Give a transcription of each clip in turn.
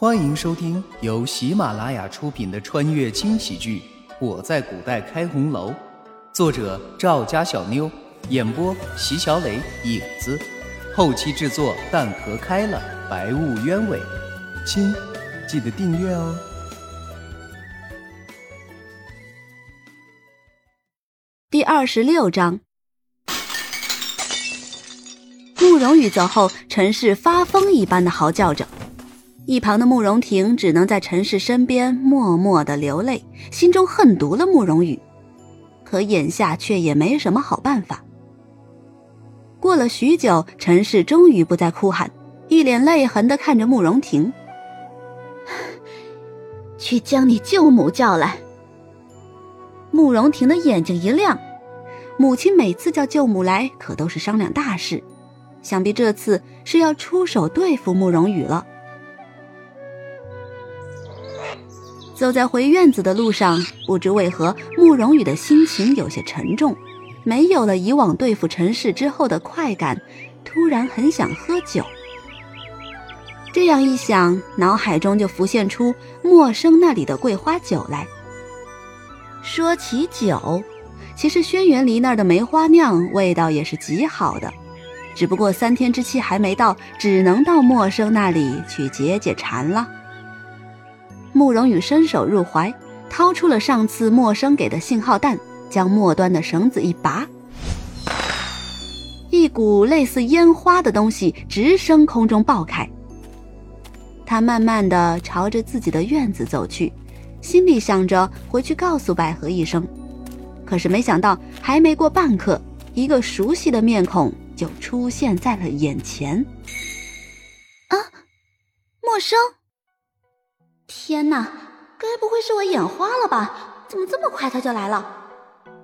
欢迎收听由喜马拉雅出品的穿越轻喜剧《我在古代开红楼》，作者赵家小妞，演播席小磊、影子，后期制作蛋壳开了，白雾鸢尾。亲，记得订阅哦。第二十六章，慕容羽走后，陈氏发疯一般的嚎叫着。一旁的慕容婷只能在陈氏身边默默的流泪，心中恨毒了慕容羽，可眼下却也没什么好办法。过了许久，陈氏终于不再哭喊，一脸泪痕的看着慕容婷：“ 去将你舅母叫来。”慕容婷的眼睛一亮，母亲每次叫舅母来，可都是商量大事，想必这次是要出手对付慕容羽了。走在回院子的路上，不知为何，慕容羽的心情有些沉重，没有了以往对付陈氏之后的快感，突然很想喝酒。这样一想，脑海中就浮现出陌生那里的桂花酒来。说起酒，其实轩辕离那儿的梅花酿味道也是极好的，只不过三天之期还没到，只能到陌生那里去解解馋了。慕容羽伸手入怀，掏出了上次陌生给的信号弹，将末端的绳子一拔，一股类似烟花的东西直升空中爆开。他慢慢的朝着自己的院子走去，心里想着回去告诉百合一声。可是没想到，还没过半刻，一个熟悉的面孔就出现在了眼前。啊，陌生。天哪，该不会是我眼花了吧？怎么这么快他就来了？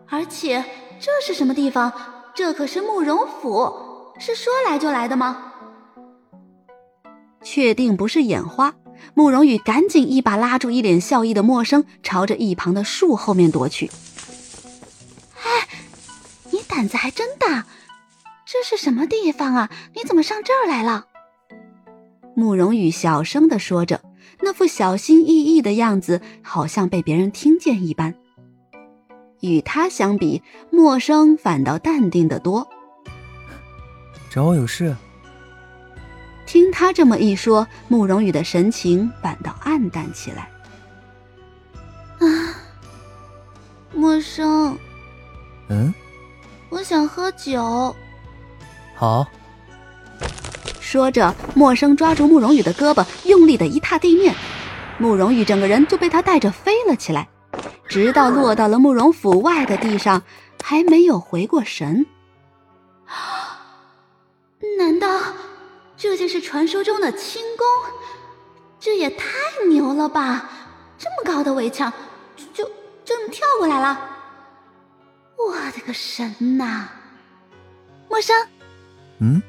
而且这是什么地方？这可是慕容府，是说来就来的吗？确定不是眼花，慕容羽赶紧一把拉住一脸笑意的陌生，朝着一旁的树后面躲去。哎，你胆子还真大！这是什么地方啊？你怎么上这儿来了？慕容羽小声的说着。那副小心翼翼的样子，好像被别人听见一般。与他相比，陌生反倒淡定的多。找我有事？听他这么一说，慕容羽的神情反倒暗淡起来。啊，陌生。嗯。我想喝酒。好。说着，陌生抓住慕容羽的胳膊，用力的一踏地面，慕容羽整个人就被他带着飞了起来，直到落到了慕容府外的地上，还没有回过神。难道这就是传说中的轻功？这也太牛了吧！这么高的围墙，就就这么跳过来了？我的个神呐！陌生，嗯。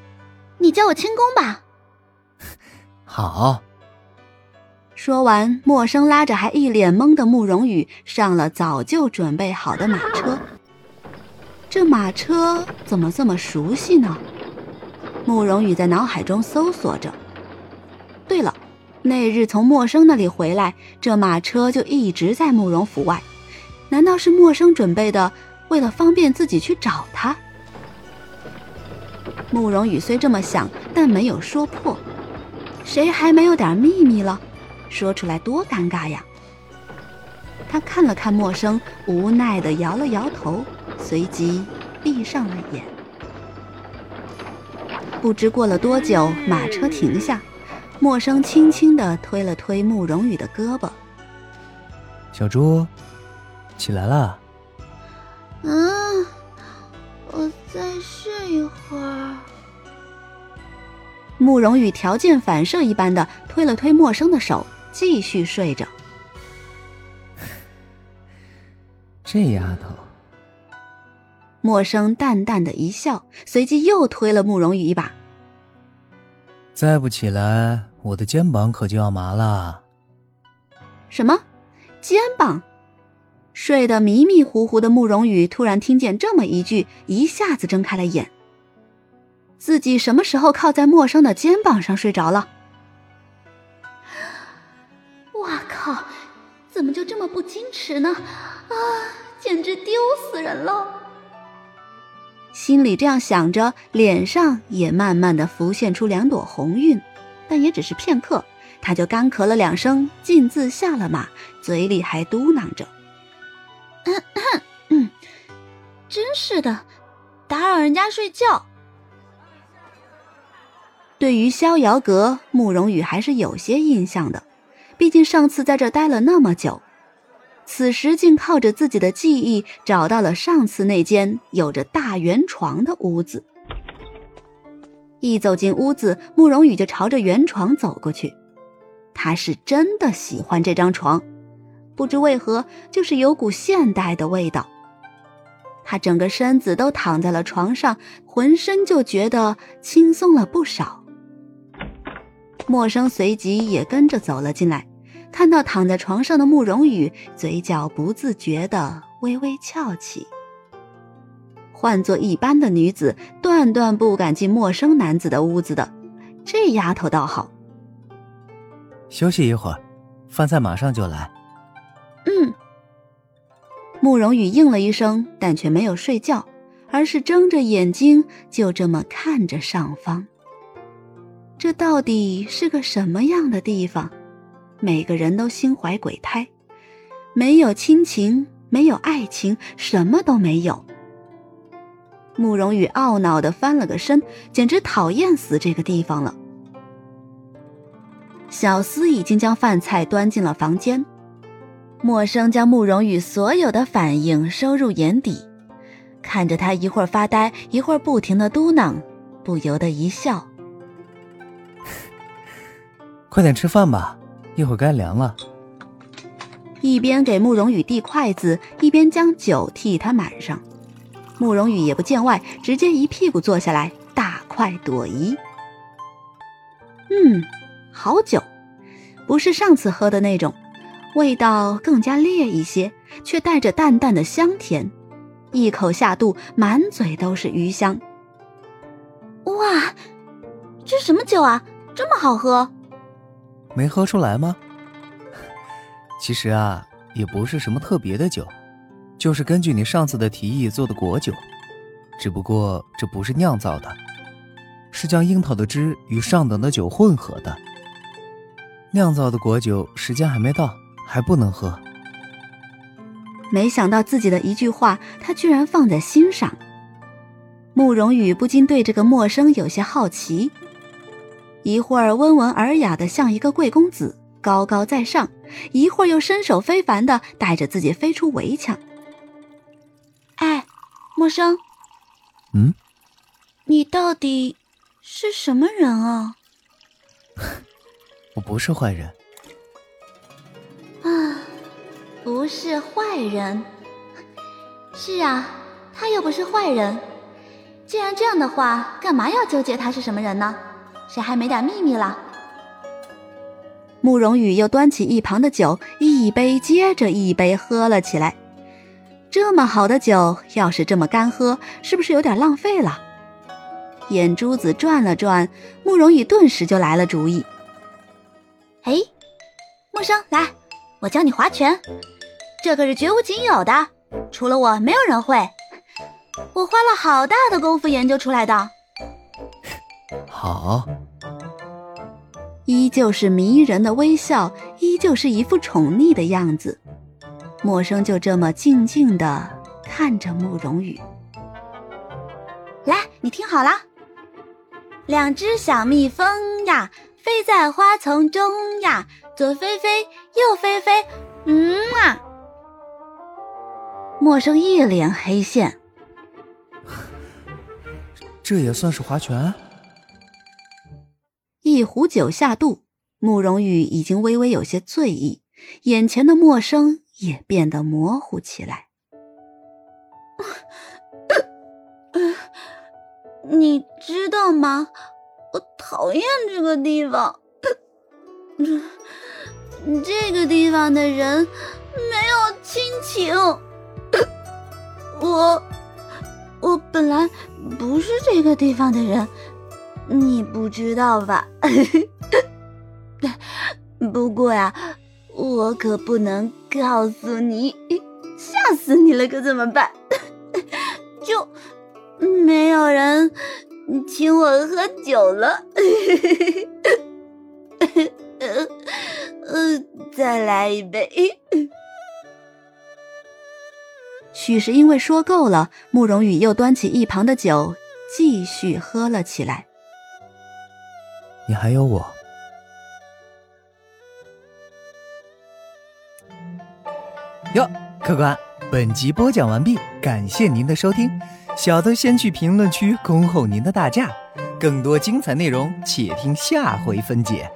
你教我轻功吧。好。说完，莫生拉着还一脸懵的慕容羽上了早就准备好的马车。这马车怎么这么熟悉呢？慕容羽在脑海中搜索着。对了，那日从莫生那里回来，这马车就一直在慕容府外。难道是莫生准备的，为了方便自己去找他？慕容羽虽这么想，但没有说破。谁还没有点秘密了？说出来多尴尬呀！他看了看陌生，无奈的摇了摇头，随即闭上了眼。不知过了多久，马车停下，陌生轻轻的推了推慕容羽的胳膊：“小猪，起来了。”嗯。我再睡一会儿。慕容羽条件反射一般的推了推陌生的手，继续睡着。这丫头。陌生淡淡的一笑，随即又推了慕容羽一把。再不起来，我的肩膀可就要麻了。什么？肩膀？睡得迷迷糊糊的慕容羽突然听见这么一句，一下子睁开了眼。自己什么时候靠在陌生的肩膀上睡着了？我靠怎么就这么不矜持呢？啊，简直丢死人了！心里这样想着，脸上也慢慢的浮现出两朵红晕，但也只是片刻，他就干咳了两声，径自下了马，嘴里还嘟囔着：“嗯 嗯，真是的，打扰人家睡觉。”对于逍遥阁，慕容羽还是有些印象的，毕竟上次在这待了那么久。此时竟靠着自己的记忆找到了上次那间有着大圆床的屋子。一走进屋子，慕容羽就朝着圆床走过去。他是真的喜欢这张床，不知为何，就是有股现代的味道。他整个身子都躺在了床上，浑身就觉得轻松了不少。默生随即也跟着走了进来，看到躺在床上的慕容羽，嘴角不自觉的微微翘起。换做一般的女子，断断不敢进陌生男子的屋子的，这丫头倒好。休息一会儿，饭菜马上就来。嗯。慕容羽应了一声，但却没有睡觉，而是睁着眼睛，就这么看着上方。这到底是个什么样的地方？每个人都心怀鬼胎，没有亲情，没有爱情，什么都没有。慕容羽懊恼的翻了个身，简直讨厌死这个地方了。小厮已经将饭菜端进了房间，默生将慕容羽所有的反应收入眼底，看着他一会儿发呆，一会儿不停的嘟囔，不由得一笑。快点吃饭吧，一会儿该凉了。一边给慕容羽递筷子，一边将酒替他满上。慕容羽也不见外，直接一屁股坐下来，大快朵颐。嗯，好酒，不是上次喝的那种，味道更加烈一些，却带着淡淡的香甜。一口下肚，满嘴都是余香。哇，这什么酒啊，这么好喝！没喝出来吗？其实啊，也不是什么特别的酒，就是根据你上次的提议做的果酒，只不过这不是酿造的，是将樱桃的汁与上等的酒混合的。酿造的果酒时间还没到，还不能喝。没想到自己的一句话，他居然放在心上。慕容羽不禁对这个陌生有些好奇。一会儿温文尔雅的像一个贵公子，高高在上；一会儿又身手非凡的带着自己飞出围墙。哎，陌生，嗯，你到底是什么人啊？我不是坏人。啊，不是坏人。是啊，他又不是坏人。既然这样的话，干嘛要纠结他是什么人呢？谁还没点秘密了？慕容羽又端起一旁的酒，一杯接着一杯喝了起来。这么好的酒，要是这么干喝，是不是有点浪费了？眼珠子转了转，慕容羽顿时就来了主意。哎，木生，来，我教你划拳，这可是绝无仅有的，除了我，没有人会。我花了好大的功夫研究出来的。好，依旧是迷人的微笑，依旧是一副宠溺的样子。陌生就这么静静的看着慕容羽。来，你听好了，两只小蜜蜂呀，飞在花丛中呀，左飞飞，右飞飞，嗯啊。陌生一脸黑线，这也算是划拳？一壶酒下肚，慕容羽已经微微有些醉意，眼前的陌生也变得模糊起来。你知道吗？我讨厌这个地方，这个地方的人没有亲情。我，我本来不是这个地方的人。你不知道吧？不过呀，我可不能告诉你，吓死你了，可怎么办？就没有人请我喝酒了。呃，再来一杯。许是因为说够了，慕容羽又端起一旁的酒，继续喝了起来。你还有我。哟，客官，本集播讲完毕，感谢您的收听。小的先去评论区恭候您的大驾，更多精彩内容且听下回分解。